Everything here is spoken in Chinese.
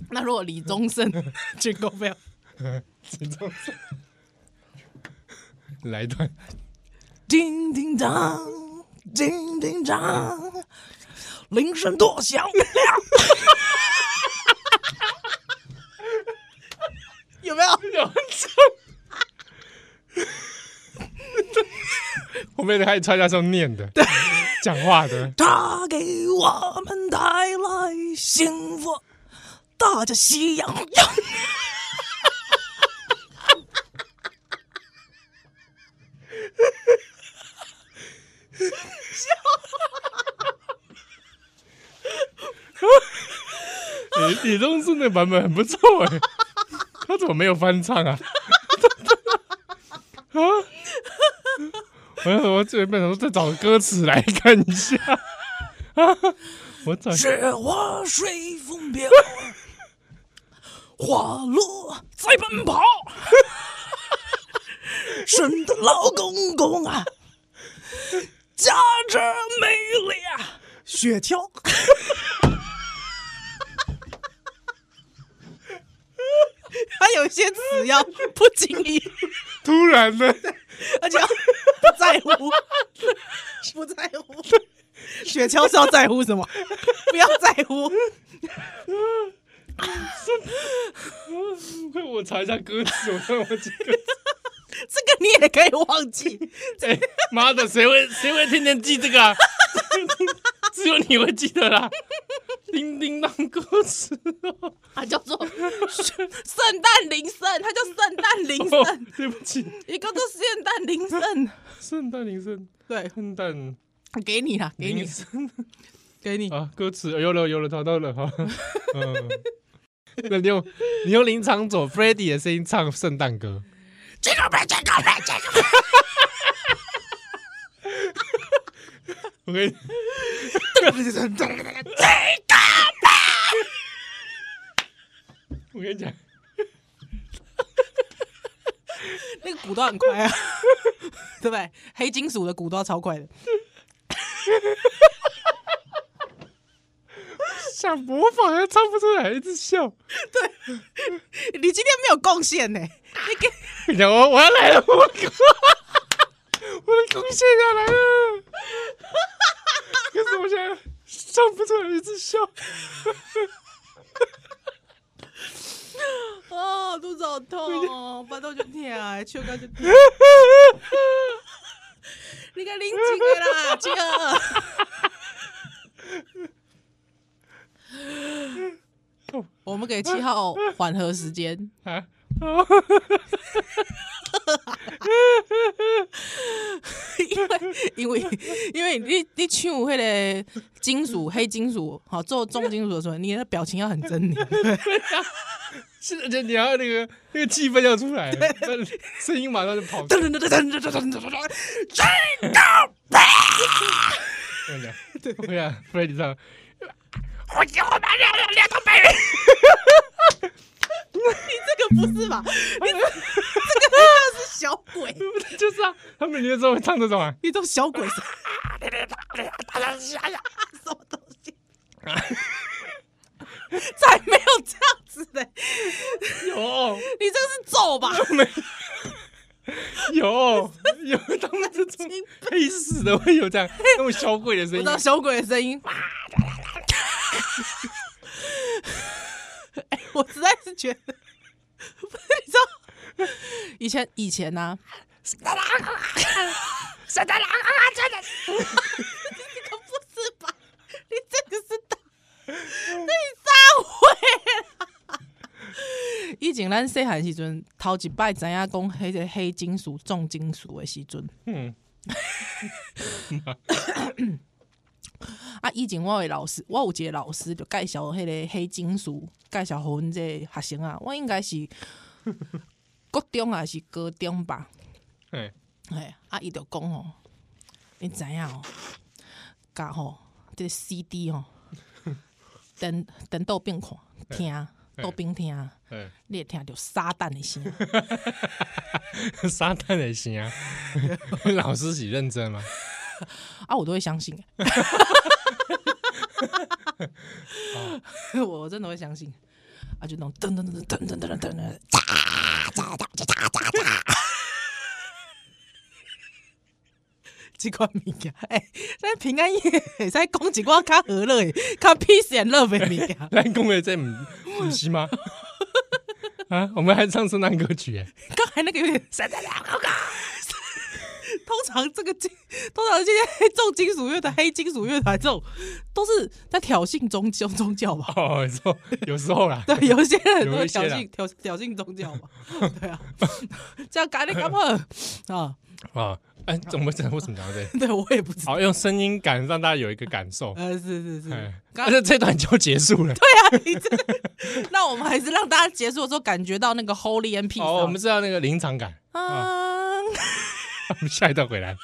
那如果李宗盛 军购票，李宗盛来一段，叮叮当，叮叮当，铃声多响亮，有没有？有我们也可以穿插这种念的，讲话的。他给我们带来幸福，大家喜洋洋。李李宗盛的版本很不错哎，他怎么没有翻唱啊？啊！我我这边想说再找歌词来看一下啊！我找雪花随风飘，花落在奔跑。神的老公公啊，驾着美丽啊雪橇。还有一些词要不经意，突然的，而且要不在乎，不在乎。雪橇是要在乎什么？不要在乎。我查一下歌词，我看我这个，这个你也可以忘记。哎，妈的，谁会谁会天天记这个啊？只有你会记得啦。叮叮当歌词，哦。它叫做圣诞铃声，它叫圣诞铃声。对不起，一个叫圣诞铃声，圣诞铃声，对，圣诞，给你了，给你，给你。啊，歌词有了，有了，找到了哈。嗯，那你用你用林场佐 Freddie 的声音唱圣诞歌。这个呗，这个呗，这个。我跟你。我跟你讲，那个鼓都很快啊，对不对？黑金属的鼓都要超快的。想模仿还唱不出来，一直笑。对，你今天没有贡献呢。你给，我我要来了，我我的贡献要来了。可是我现在唱不出来，一直笑。哦，肚子好痛哦，巴肚就痛，手脚就痛。你该冷静的啦，姐。我们给七号缓和时间，因为因为因为你你唱那个金属黑金属，好做重金属的时候，你的表情要很狰狞，是，就你要那个那个气氛要出来，声音马上就跑，噔噔噔噔噔噔噔噔噔，谁敢？我讲，我讲，副队队长。我叫我妈两两两个白人。你这个不是吧？你这个是小鬼。就是啊，他们有时候会唱这种啊，一种小鬼声。什么东西？才没有这样子的，有，你这个是咒吧？没有，有，有他们这种黑死的会有这样那种小鬼的声音，我知道小鬼的声音。哎，我实在是觉得，不 是你知道，以前以前呢、啊，圣诞老公公，圣诞老公公真的，你可不是吧？你这个是打。你撒谎！以前咱细汉时阵，头一摆知影讲迄个黑金属、重金属的时阵，嗯，啊，以前我的老师，我有一个老师就介绍迄个黑金属，介绍互阮这学生啊，我应该是 高中还是高中吧？哎哎，啊，伊就讲吼，你知影哦，甲吼这个 CD 吼。等等豆边看，听豆边听，你会听到撒旦的声，撒旦的声，老师是认真吗？啊，我都会相信，我真的会相信。啊，就那种噔噔噔噔噔噔噔噔噔，喳喳喳喳喳喳，这款物件，哎，咱平安夜会使讲一寡较和乐的、较 peace and love 的物件。咱讲的这唔唔是吗？啊，我们还唱圣诞歌曲哎，刚才那个有点圣诞老公公。通常这个金，通常这些重金属乐团、黑金属乐团这种，都是在挑衅宗教宗教吧？哦，有时候啦，对，有些人 都会挑衅挑挑衅宗教嘛。对啊，这样赶紧干嘛啊啊！哎，怎么为什么讲到这？对我也不知道。好，用声音感让大家有一个感受。呃，是是是，而且这段就结束了。对啊，你这那我们还是让大家结束的时候感觉到那个 Holy and Peace。哦，我们知道那个临场感啊。我 们下一段回来。